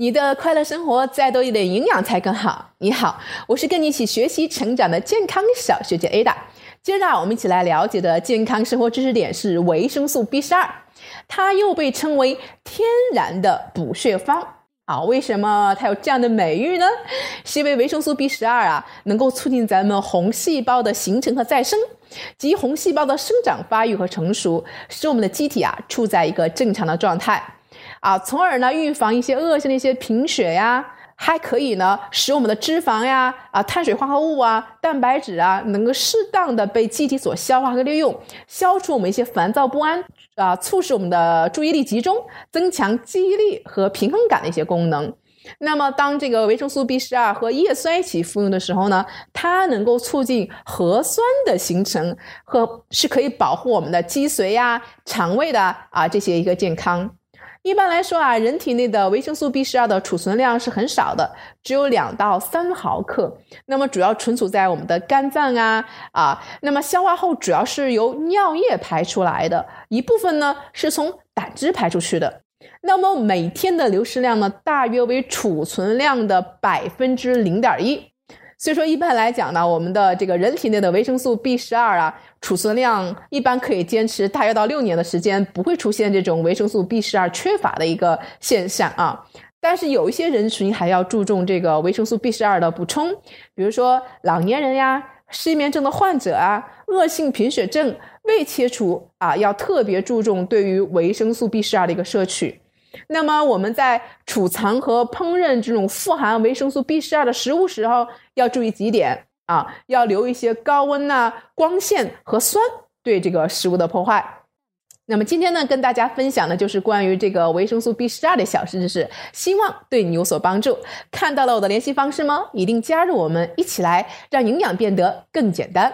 你的快乐生活再多一点营养才更好。你好，我是跟你一起学习成长的健康小学姐 Ada。接着啊，我们一起来了解的健康生活知识点是维生素 B 十二，它又被称为天然的补血方啊。为什么它有这样的美誉呢？是因为维生素 B 十二啊，能够促进咱们红细胞的形成和再生，及红细胞的生长发育和成熟，使我们的机体啊处在一个正常的状态。啊，从而呢预防一些恶性的一些贫血呀，还可以呢使我们的脂肪呀、啊碳水化合物啊、蛋白质啊能够适当的被机体所消化和利用，消除我们一些烦躁不安啊，促使我们的注意力集中，增强记忆力和平衡感的一些功能。那么，当这个维生素 B 十二和叶酸一起服用的时候呢，它能够促进核酸的形成，和是可以保护我们的脊髓呀、肠胃的啊这些一个健康。一般来说啊，人体内的维生素 B 十二的储存量是很少的，只有两到三毫克。那么主要存储在我们的肝脏啊啊，那么消化后主要是由尿液排出来的，一部分呢是从胆汁排出去的。那么每天的流失量呢，大约为储存量的百分之零点一。所以说，一般来讲呢，我们的这个人体内的维生素 B 十二啊，储存量一般可以坚持大约到六年的时间，不会出现这种维生素 B 十二缺乏的一个现象啊。但是有一些人群还要注重这个维生素 B 十二的补充，比如说老年人呀、失眠症的患者啊、恶性贫血症、未切除啊，要特别注重对于维生素 B 十二的一个摄取。那么我们在储藏和烹饪这种富含维生素 B 十二的食物时候，要注意几点啊，要留一些高温呐、光线和酸对这个食物的破坏。那么今天呢，跟大家分享的就是关于这个维生素 B 十二的小知识，希望对你有所帮助。看到了我的联系方式吗？一定加入我们，一起来让营养变得更简单。